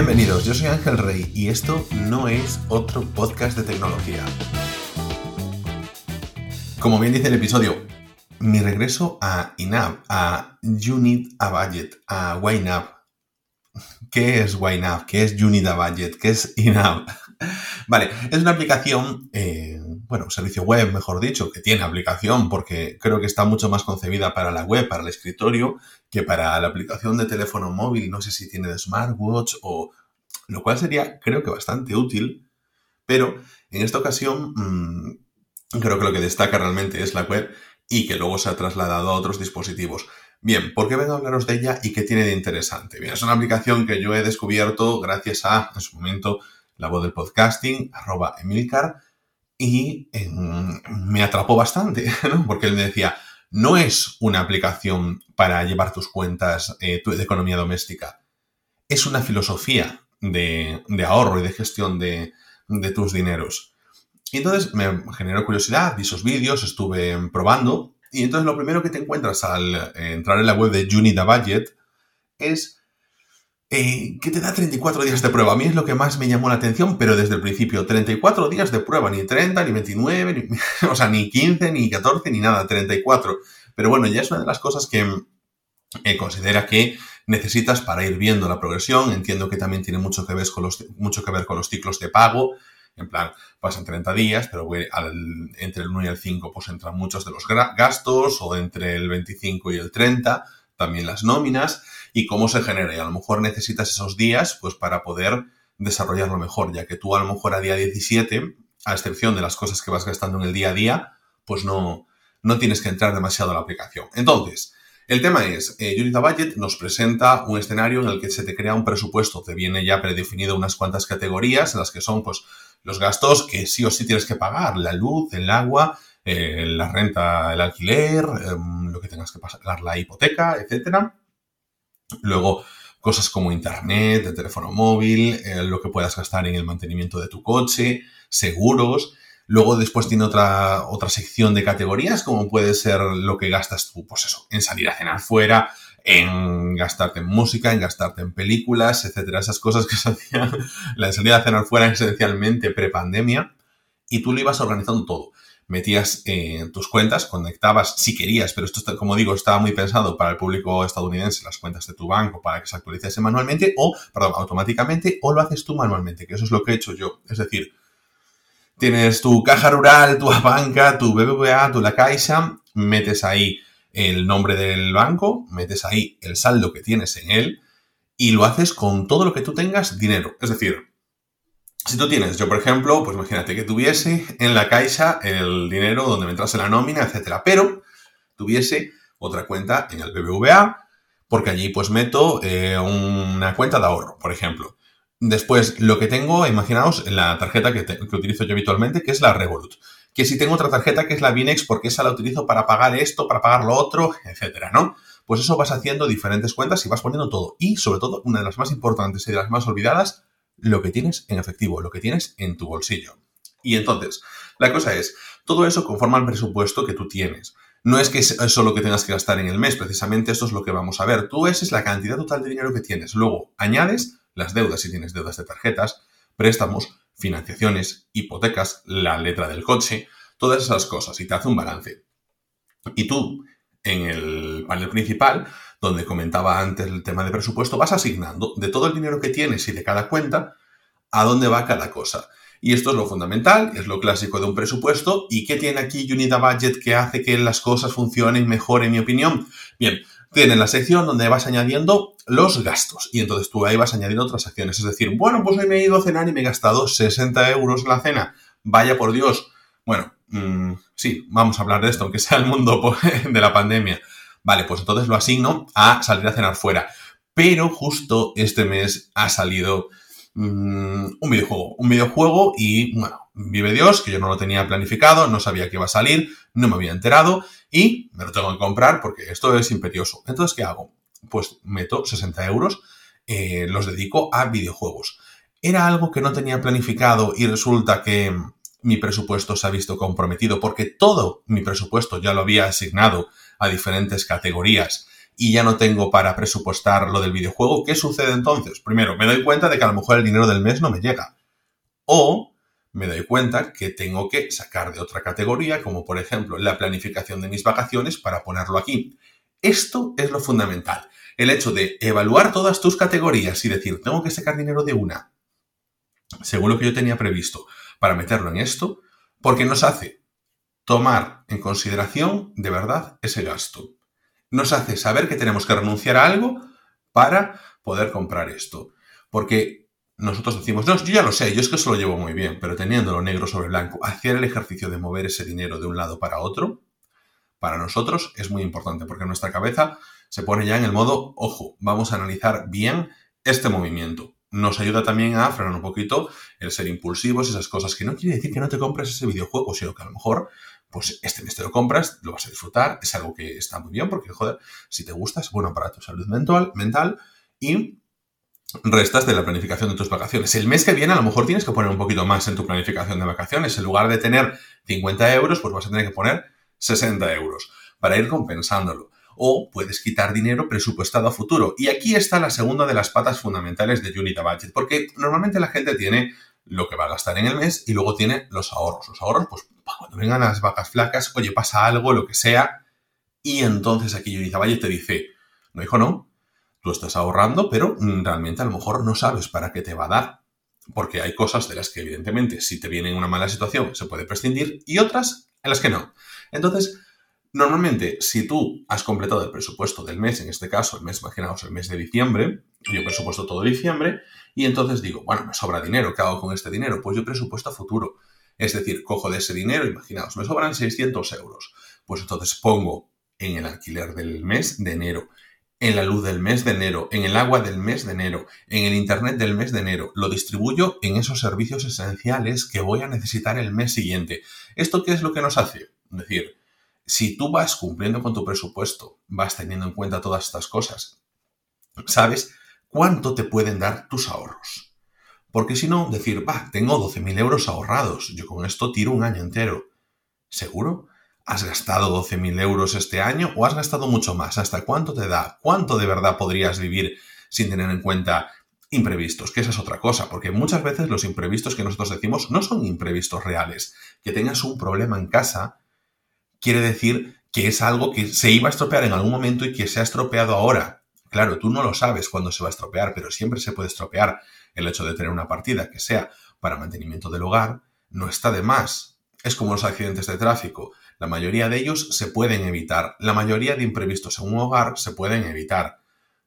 bienvenidos, yo soy Ángel Rey y esto no es otro podcast de tecnología. Como bien dice el episodio, mi regreso a INAV, a Unit a Budget, a YNAB. ¿Qué es YNAB? ¿Qué es Unit a Budget? ¿Qué es INAV? Vale, es una aplicación, eh, bueno, servicio web, mejor dicho, que tiene aplicación porque creo que está mucho más concebida para la web, para el escritorio, que para la aplicación de teléfono móvil. No sé si tiene de smartwatch o... Lo cual sería, creo que bastante útil, pero en esta ocasión mmm, creo que lo que destaca realmente es la web y que luego se ha trasladado a otros dispositivos. Bien, ¿por qué vengo a hablaros de ella y qué tiene de interesante? Bien, es una aplicación que yo he descubierto gracias a, en su momento, la voz del podcasting, arroba Emilcar, y en, me atrapó bastante, ¿no? Porque él me decía, no es una aplicación para llevar tus cuentas eh, de economía doméstica, es una filosofía de, ahorro y de gestión de, tus dineros. Y entonces me generó curiosidad, vi esos vídeos, estuve probando, y entonces lo primero que te encuentras al eh, entrar en la web de Unida Budget es eh, que te da 34 días de prueba. A mí es lo que más me llamó la atención, pero desde el principio, 34 días de prueba, ni 30, ni 29, ni, o sea, ni 15, ni 14, ni nada, 34. Pero bueno, ya es una de las cosas que eh, considera que necesitas para ir viendo la progresión. Entiendo que también tiene mucho que ver con los, mucho que ver con los ciclos de pago. En plan, pasan 30 días, pero entre el 1 y el 5 pues entran muchos de los gastos, o entre el 25 y el 30 también las nóminas y cómo se genera. Y a lo mejor necesitas esos días pues para poder desarrollarlo mejor, ya que tú a lo mejor a día 17, a excepción de las cosas que vas gastando en el día a día, pues no, no tienes que entrar demasiado a la aplicación. Entonces, el tema es, eh, Unita Budget nos presenta un escenario en el que se te crea un presupuesto, te viene ya predefinido unas cuantas categorías en las que son pues los gastos que sí o sí tienes que pagar, la luz, el agua, eh, la renta, el alquiler, eh, lo que tengas que pagar, la hipoteca, etcétera. Luego, cosas como internet, el teléfono móvil, eh, lo que puedas gastar en el mantenimiento de tu coche, seguros. Luego después tiene otra, otra sección de categorías, como puede ser lo que gastas tú, pues eso, en salir a cenar fuera, en gastarte en música, en gastarte en películas, etcétera. Esas cosas que se hacían, la salida a cenar fuera esencialmente prepandemia, y tú lo ibas organizando todo metías en eh, tus cuentas, conectabas si querías, pero esto, como digo, estaba muy pensado para el público estadounidense, las cuentas de tu banco, para que se actualizase manualmente o, perdón, automáticamente, o lo haces tú manualmente, que eso es lo que he hecho yo. Es decir, tienes tu caja rural, tu banca, tu BBVA, tu La Caixa, metes ahí el nombre del banco, metes ahí el saldo que tienes en él y lo haces con todo lo que tú tengas dinero. Es decir, si tú tienes, yo por ejemplo, pues imagínate que tuviese en la caixa el dinero donde me entrase la nómina, etcétera, pero tuviese otra cuenta en el BBVA, porque allí pues meto eh, una cuenta de ahorro, por ejemplo. Después, lo que tengo, imaginaos, en la tarjeta que, utilizo yo habitualmente, que es la Revolut. Que si tengo otra tarjeta que es la Binex, porque esa la utilizo para pagar esto, para pagar lo otro, etcétera, ¿no? Pues eso vas haciendo diferentes cuentas y vas poniendo todo. Y, sobre todo, una de las más importantes y de las más olvidadas, lo que tienes en efectivo, lo que tienes en tu bolsillo. Y entonces, la cosa es, todo eso conforma el presupuesto que tú tienes. No es que eso lo que tengas que gastar en el mes, precisamente esto es lo que vamos a ver. Tú esa es la cantidad total de dinero que tienes. Luego, añades las deudas, si tienes deudas de tarjetas, préstamos, financiaciones, hipotecas, la letra del coche, todas esas cosas y te hace un balance. Y tú, en el panel principal, donde comentaba antes el tema de presupuesto, vas asignando de todo el dinero que tienes y de cada cuenta a dónde va cada cosa. Y esto es lo fundamental, es lo clásico de un presupuesto. ¿Y qué tiene aquí Unida Budget que hace que las cosas funcionen mejor, en mi opinión? Bien, tiene la sección donde vas añadiendo los gastos. Y entonces tú ahí vas añadiendo otras acciones. Es decir, bueno, pues hoy me he ido a cenar y me he gastado 60 euros la cena. Vaya por Dios. Bueno, mmm, sí, vamos a hablar de esto, aunque sea el mundo de la pandemia. Vale, pues entonces lo asigno a salir a cenar fuera. Pero justo este mes ha salido mmm, un videojuego. Un videojuego y, bueno, vive Dios, que yo no lo tenía planificado, no sabía que iba a salir, no me había enterado y me lo tengo que comprar porque esto es imperioso. Entonces, ¿qué hago? Pues meto 60 euros, eh, los dedico a videojuegos. Era algo que no tenía planificado y resulta que mi presupuesto se ha visto comprometido porque todo mi presupuesto ya lo había asignado a diferentes categorías y ya no tengo para presupuestar lo del videojuego, ¿qué sucede entonces? Primero, me doy cuenta de que a lo mejor el dinero del mes no me llega. O me doy cuenta que tengo que sacar de otra categoría, como por ejemplo la planificación de mis vacaciones, para ponerlo aquí. Esto es lo fundamental. El hecho de evaluar todas tus categorías y decir, tengo que sacar dinero de una, según lo que yo tenía previsto, para meterlo en esto, porque nos hace tomar en consideración de verdad ese gasto nos hace saber que tenemos que renunciar a algo para poder comprar esto. Porque nosotros decimos, no, yo ya lo sé, yo es que eso lo llevo muy bien, pero teniéndolo negro sobre blanco, hacer el ejercicio de mover ese dinero de un lado para otro, para nosotros es muy importante, porque nuestra cabeza se pone ya en el modo, ojo, vamos a analizar bien este movimiento. Nos ayuda también a frenar un poquito el ser impulsivos, esas cosas que no quiere decir que no te compres ese videojuego, sino que a lo mejor pues este mes te lo compras, lo vas a disfrutar, es algo que está muy bien porque, joder, si te gusta, es bueno para tu salud mental, mental y restas de la planificación de tus vacaciones. El mes que viene a lo mejor tienes que poner un poquito más en tu planificación de vacaciones. En lugar de tener 50 euros, pues vas a tener que poner 60 euros para ir compensándolo. O puedes quitar dinero presupuestado a futuro. Y aquí está la segunda de las patas fundamentales de Unita Budget, porque normalmente la gente tiene lo que va a gastar en el mes y luego tiene los ahorros. Los ahorros, pues cuando vengan las vacas flacas, oye, pasa algo, lo que sea, y entonces aquí Yuriza Valle te dice, no hijo, no, tú estás ahorrando, pero realmente a lo mejor no sabes para qué te va a dar. Porque hay cosas de las que evidentemente si te viene en una mala situación se puede prescindir y otras en las que no. Entonces, normalmente si tú has completado el presupuesto del mes, en este caso el mes, imaginaos el mes de diciembre, yo presupuesto todo diciembre, y entonces digo, bueno, me sobra dinero, ¿qué hago con este dinero? Pues yo presupuesto a futuro. Es decir, cojo de ese dinero, imaginaos, me sobran 600 euros. Pues entonces pongo en el alquiler del mes de enero, en la luz del mes de enero, en el agua del mes de enero, en el internet del mes de enero. Lo distribuyo en esos servicios esenciales que voy a necesitar el mes siguiente. ¿Esto qué es lo que nos hace? Es decir, si tú vas cumpliendo con tu presupuesto, vas teniendo en cuenta todas estas cosas, sabes cuánto te pueden dar tus ahorros. Porque si no, decir, va, tengo 12.000 euros ahorrados, yo con esto tiro un año entero. ¿Seguro? ¿Has gastado 12.000 euros este año o has gastado mucho más? ¿Hasta cuánto te da? ¿Cuánto de verdad podrías vivir sin tener en cuenta imprevistos? Que esa es otra cosa, porque muchas veces los imprevistos que nosotros decimos no son imprevistos reales. Que tengas un problema en casa quiere decir que es algo que se iba a estropear en algún momento y que se ha estropeado ahora. Claro, tú no lo sabes cuándo se va a estropear, pero siempre se puede estropear el hecho de tener una partida que sea para mantenimiento del hogar no está de más. Es como los accidentes de tráfico. La mayoría de ellos se pueden evitar. La mayoría de imprevistos en un hogar se pueden evitar.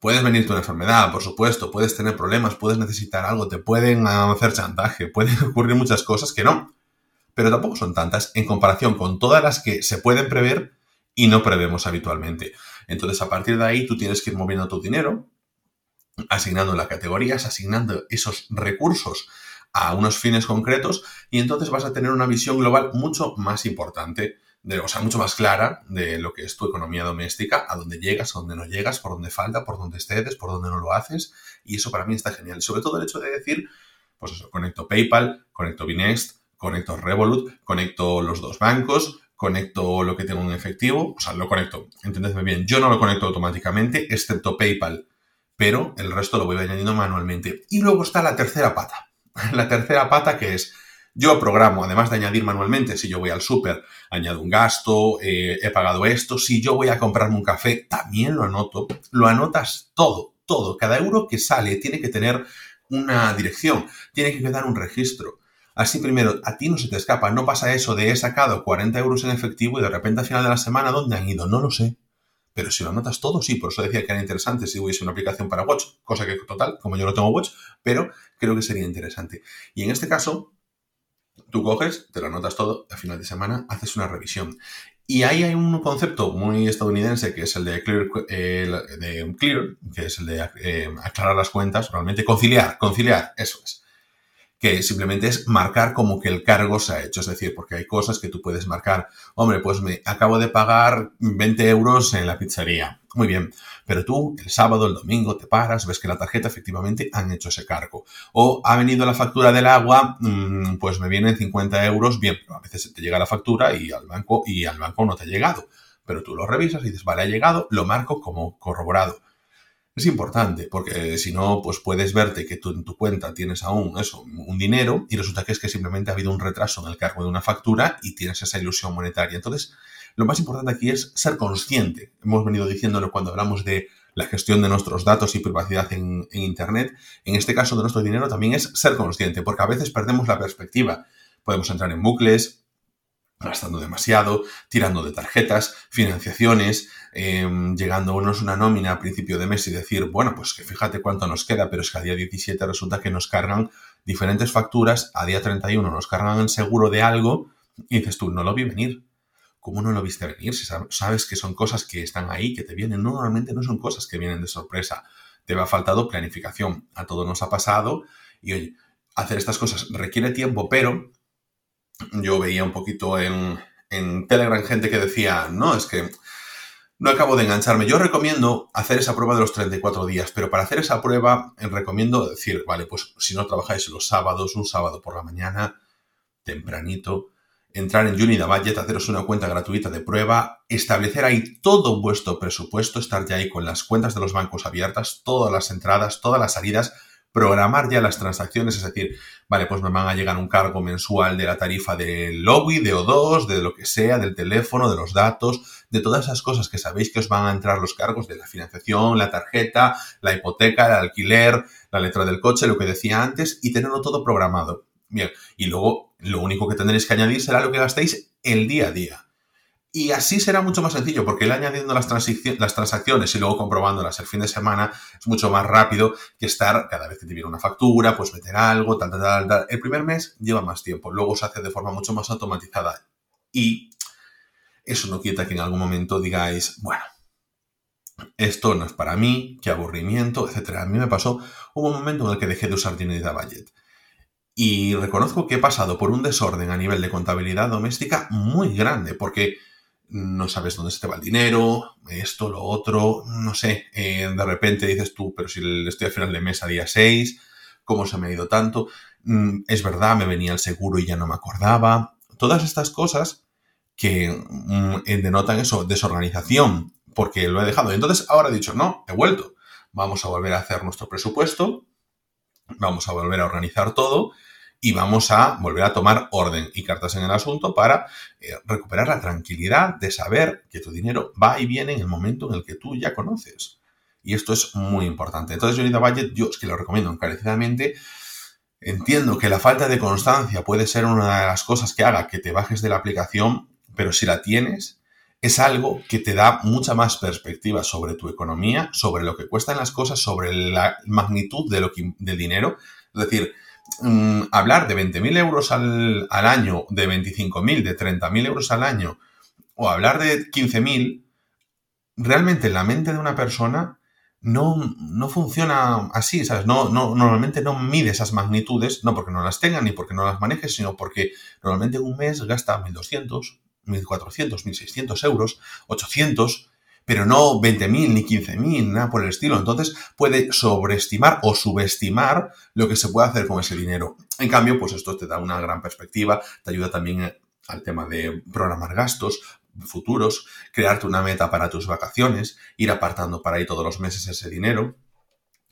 Puedes venirte una enfermedad, por supuesto, puedes tener problemas, puedes necesitar algo, te pueden hacer chantaje, pueden ocurrir muchas cosas que no. Pero tampoco son tantas en comparación con todas las que se pueden prever y no prevemos habitualmente. Entonces, a partir de ahí, tú tienes que ir moviendo tu dinero, asignando las categorías, asignando esos recursos a unos fines concretos y entonces vas a tener una visión global mucho más importante, de, o sea, mucho más clara de lo que es tu economía doméstica, a dónde llegas, a dónde no llegas, por dónde falta, por dónde excedes, por dónde no lo haces y eso para mí está genial. Sobre todo el hecho de decir, pues eso, conecto PayPal, conecto Binext, conecto Revolut, conecto los dos bancos, conecto lo que tengo en efectivo, o sea, lo conecto, entendedme bien, yo no lo conecto automáticamente, excepto PayPal pero el resto lo voy añadiendo manualmente. Y luego está la tercera pata. La tercera pata que es, yo programo, además de añadir manualmente, si yo voy al súper, añado un gasto, eh, he pagado esto, si yo voy a comprarme un café, también lo anoto, lo anotas todo, todo, cada euro que sale tiene que tener una dirección, tiene que quedar un registro. Así primero, a ti no se te escapa, no pasa eso de he sacado 40 euros en efectivo y de repente al final de la semana, ¿dónde han ido? No lo sé. Pero si lo anotas todo, sí, por eso decía que era interesante si hubiese una aplicación para Watch, cosa que total, como yo no tengo Watch, pero creo que sería interesante. Y en este caso, tú coges, te lo anotas todo, al final de semana haces una revisión. Y ahí hay un concepto muy estadounidense que es el de clear, de clear que es el de eh, aclarar las cuentas, realmente conciliar, conciliar, eso es que simplemente es marcar como que el cargo se ha hecho. Es decir, porque hay cosas que tú puedes marcar. Hombre, pues me acabo de pagar 20 euros en la pizzería. Muy bien. Pero tú el sábado, el domingo te paras, ves que la tarjeta efectivamente han hecho ese cargo. O ha venido la factura del agua, mm, pues me vienen 50 euros. Bien, pero a veces te llega la factura y al banco, y al banco no te ha llegado. pero tú lo revisas y dices, vale, ha llegado, lo marco como corroborado. Es importante porque si no, pues puedes verte que tú en tu cuenta tienes aún eso, un dinero y resulta que es que simplemente ha habido un retraso en el cargo de una factura y tienes esa ilusión monetaria. Entonces, lo más importante aquí es ser consciente. Hemos venido diciéndolo cuando hablamos de la gestión de nuestros datos y privacidad en, Internet. En este caso de nuestro dinero también es ser consciente, porque a veces perdemos la perspectiva. Podemos entrar en bucles, gastando demasiado, tirando de tarjetas, financiaciones, em, llegando unos una nómina a principio de mes y decir, bueno, pues que fíjate cuánto nos queda, pero es que a día 17 resulta que nos cargan diferentes facturas, a día 31 nos cargan el seguro de algo y dices tú, no lo vi venir. ¿Cómo no lo viste venir? Si sabes que son cosas que están ahí, que te vienen, normalmente no son cosas que vienen de sorpresa. Te ha faltado planificación. A todo nos ha pasado y oye, hacer estas cosas requiere tiempo, pero yo veía un poquito en, en Telegram gente que decía, no, es que no acabo de engancharme. Yo recomiendo hacer esa prueba de los 34 días, pero para hacer esa prueba eh, recomiendo decir, vale, pues si no trabajáis los sábados, un sábado por la mañana, tempranito, entrar en Unida Budget, haceros una cuenta gratuita de prueba, establecer ahí todo vuestro presupuesto, estar ya ahí con las cuentas de los bancos abiertas, todas las entradas, todas las salidas, programar ya las transacciones, es decir, vale, pues me van a llegar un cargo mensual de la tarifa del lobby, de O2, de lo que sea, del teléfono, de los datos, de todas esas cosas que sabéis que os van a entrar los cargos de la financiación, la tarjeta, la hipoteca, el alquiler, la letra del coche, lo que decía antes, y tenerlo todo programado. Bien, y luego lo único que tendréis que añadir será lo que gastéis el día a día. Y así será mucho más sencillo, porque el añadiendo las, las, transacciones y luego comprobándolas el fin de semana es mucho más rápido que estar cada vez que te viene una factura, pues meter algo, tal, tal, tal, tal. El primer mes lleva más tiempo, luego se hace de forma mucho más automatizada. Y eso no quita que en algún momento digáis, bueno, esto no es para mí, qué aburrimiento, etc. A mí me pasó, hubo un momento en el que dejé de usar Dinero Budget. Y reconozco que he pasado por un desorden a nivel de contabilidad doméstica muy grande, porque no sabes dónde se te va el dinero, esto, lo otro, no sé, eh, de repente dices tú, pero si estoy a final de mes a día 6, ¿cómo se me ha ido tanto? Mm, es verdad, me venía el seguro y ya no me acordaba. Todas estas cosas que mm, denotan eso, desorganización, porque lo he dejado. Entonces ahora he dicho, no, he vuelto. Vamos a volver a hacer nuestro presupuesto, vamos a volver a organizar todo y vamos a volver a tomar orden y cartas en el asunto para eh, recuperar la tranquilidad de saber que tu dinero va y viene en el momento en el que tú ya conoces. Y esto es muy importante. Entonces, Unida Budget, yo es que lo recomiendo encarecidamente. Entiendo que la falta de constancia puede ser una de las cosas que haga que te bajes de la aplicación, pero si la tienes, es algo que te da mucha más perspectiva sobre tu economía, sobre lo que cuestan las cosas, sobre la magnitud de lo del dinero. Es decir, Mm, hablar de 20.000 euros al, año, de 25.000, de 30.000 euros al año, o hablar de 15.000, realmente en la mente de una persona no, funciona así, ¿sabes? No, no, normalmente no mide esas magnitudes, no porque no las tenga ni porque no las maneje, sino porque normalmente en un mes gasta 1.200, 1.400, 1.600 euros, 800, pero no 20.000 ni 15.000, nada por el estilo. Entonces puede sobreestimar o subestimar lo que se puede hacer con ese dinero. En cambio, pues esto te da una gran perspectiva, te ayuda también al tema de programar gastos futuros, crearte una meta para tus vacaciones, ir apartando para ahí todos los meses ese dinero.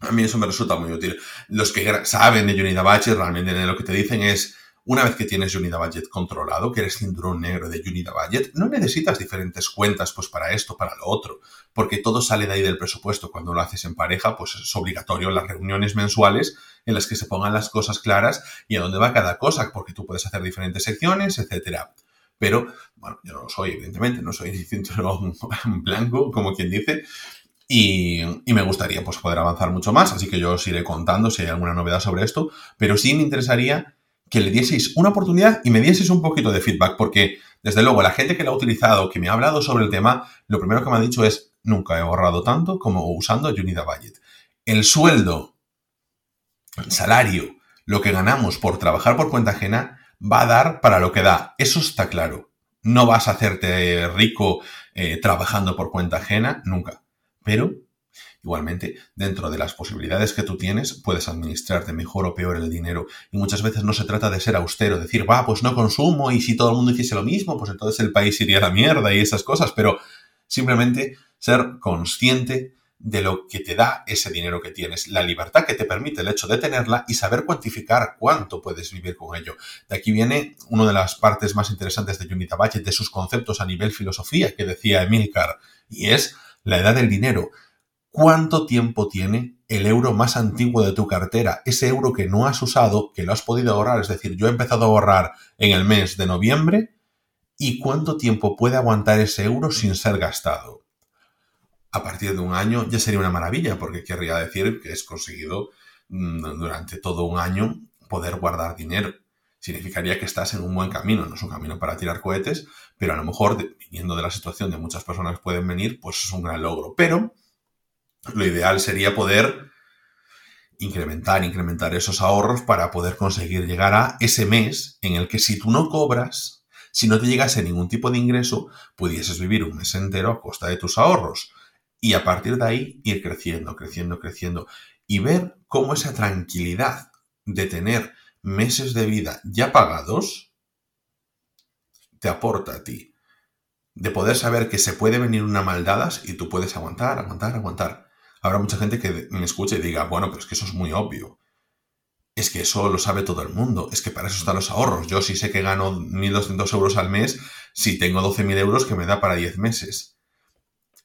A mí eso me resulta muy útil. Los que saben de Unida Budget realmente lo que te dicen es una vez que tienes Unida Budget controlado, que eres cinturón negro de Unida Budget, no necesitas diferentes cuentas pues para esto, para lo otro, porque todo sale de ahí del presupuesto. Cuando lo haces en pareja, pues es obligatorio las reuniones mensuales en las que se pongan las cosas claras y a dónde va cada cosa, porque tú puedes hacer diferentes secciones, etcétera. Pero, bueno, yo no soy, evidentemente, no soy cinturón blanco, como quien dice, y, y, me gustaría pues, poder avanzar mucho más, así que yo os iré contando si hay alguna novedad sobre esto, pero sí me interesaría que le dieseis una oportunidad y me dieseis un poquito de feedback, porque desde luego la gente que lo ha utilizado, que me ha hablado sobre el tema, lo primero que me ha dicho es, nunca he ahorrado tanto como usando Unida Budget. El sueldo, el salario, lo que ganamos por trabajar por cuenta ajena, va a dar para lo que da. Eso está claro. No vas a hacerte rico eh, trabajando por cuenta ajena, nunca. Pero Igualmente, dentro de las posibilidades que tú tienes, puedes administrarte mejor o peor el dinero. Y muchas veces no se trata de ser austero, decir, va, pues no consumo y si todo el mundo hiciese lo mismo, pues entonces el país iría a la mierda y esas cosas. Pero simplemente ser consciente de lo que te da ese dinero que tienes, la libertad que te permite el hecho de tenerla y saber cuantificar cuánto puedes vivir con ello. De aquí viene una de las partes más interesantes de Unita Budget, de sus conceptos a nivel filosofía que decía Emilcar, y es la edad del dinero. ¿Cuánto tiempo tiene el euro más antiguo de tu cartera? Ese euro que no has usado, que lo has podido ahorrar. Es decir, yo he empezado a ahorrar en el mes de noviembre y cuánto tiempo puede aguantar ese euro sin ser gastado a partir de un año ya sería una maravilla, porque querría decir que es conseguido mm, durante todo un año poder guardar dinero. Significaría que estás en un buen camino, no es un camino para tirar cohetes, pero a lo mejor, viniendo de la situación de muchas personas pueden venir, pues es un gran logro. Pero lo ideal sería poder incrementar, incrementar esos ahorros para poder conseguir llegar a ese mes en el que si tú no cobras, si no te llegase ningún tipo de ingreso, pudieses vivir un mes entero a costa de tus ahorros y a partir de ahí ir creciendo, creciendo, creciendo y ver cómo esa tranquilidad de tener meses de vida ya pagados te aporta a ti. De poder saber que se puede venir una maldadas y tú puedes aguantar, aguantar, aguantar. Habrá mucha gente que me escuche y diga, bueno, pero es que eso es muy obvio. Es que eso lo sabe todo el mundo. Es que para eso están los ahorros. Yo sí sé que gano 1.200 euros al mes si tengo 12.000 euros que me da para 10 meses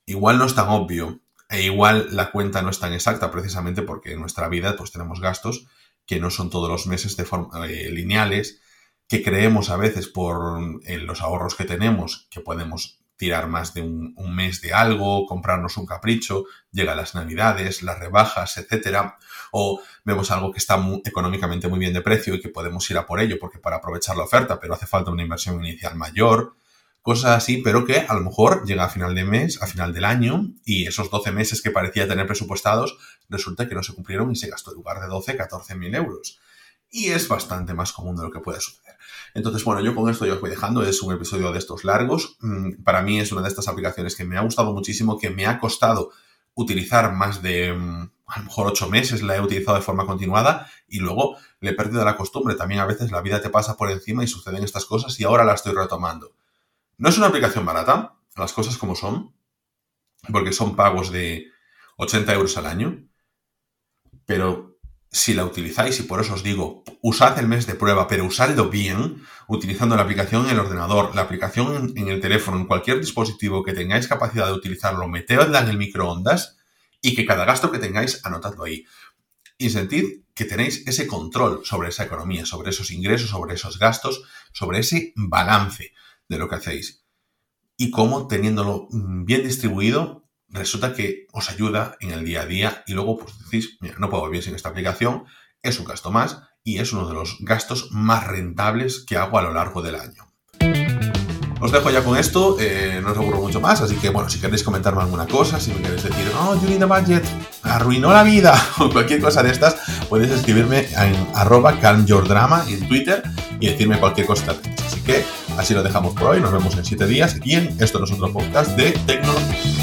igual no es tan obvio e igual la cuenta no es tan exacta precisamente porque en nuestra vida pues tenemos gastos que no son todos los meses de forma eh, lineales, que creemos a veces por los ahorros que tenemos que podemos tirar más de un, mes de algo, comprarnos un capricho, llega las navidades, las rebajas, etcétera, o vemos algo que está económicamente muy bien de precio y que podemos ir a por ello porque para aprovechar la oferta, pero hace falta una inversión inicial mayor, cosas así, pero que a lo mejor llega a final de mes, a final del año, y esos 12 meses que parecía tener presupuestados, resulta que no se cumplieron y se gastó en lugar de 12, 14 mil euros. Y es bastante más común de lo que puede suceder. Entonces, bueno, yo con esto ya os voy dejando. Es un episodio de estos largos. Mm, para mí es una de estas aplicaciones que me ha gustado muchísimo, que me ha costado utilizar más de mm, a lo mejor ocho meses la he utilizado de forma continuada y luego le he perdido la costumbre. También a veces la vida te pasa por encima y suceden estas cosas y ahora la estoy retomando. No es una aplicación barata, las cosas como son, porque son pagos de 80 euros al año, pero si la utilizáis, y por eso os digo, usad el mes de prueba, pero usadlo bien, utilizando la aplicación en el ordenador, la aplicación en, el teléfono, en cualquier dispositivo que tengáis capacidad de utilizarlo, metedla en el microondas y que cada gasto que tengáis, anotadlo ahí. Y sentid que tenéis ese control sobre esa economía, sobre esos ingresos, sobre esos gastos, sobre ese balance de lo que hacéis. Y cómo teniéndolo mm, bien distribuido, resulta que os ayuda en el día a día y luego pues decís, mira, no puedo vivir sin esta aplicación, es un gasto más y es uno de los gastos más rentables que hago a lo largo del año. Os dejo ya con esto, eh, no os aburro mucho más, así que bueno, si queréis comentarme alguna cosa, si me queréis decir, oh, you need a budget, arruinó la vida, o cualquier cosa de estas, podéis escribirme en arroba calmyourdrama en Twitter y decirme cualquier cosa. Así que así lo dejamos por hoy, nos vemos en 7 días y en Esto no es otro podcast de tecnología.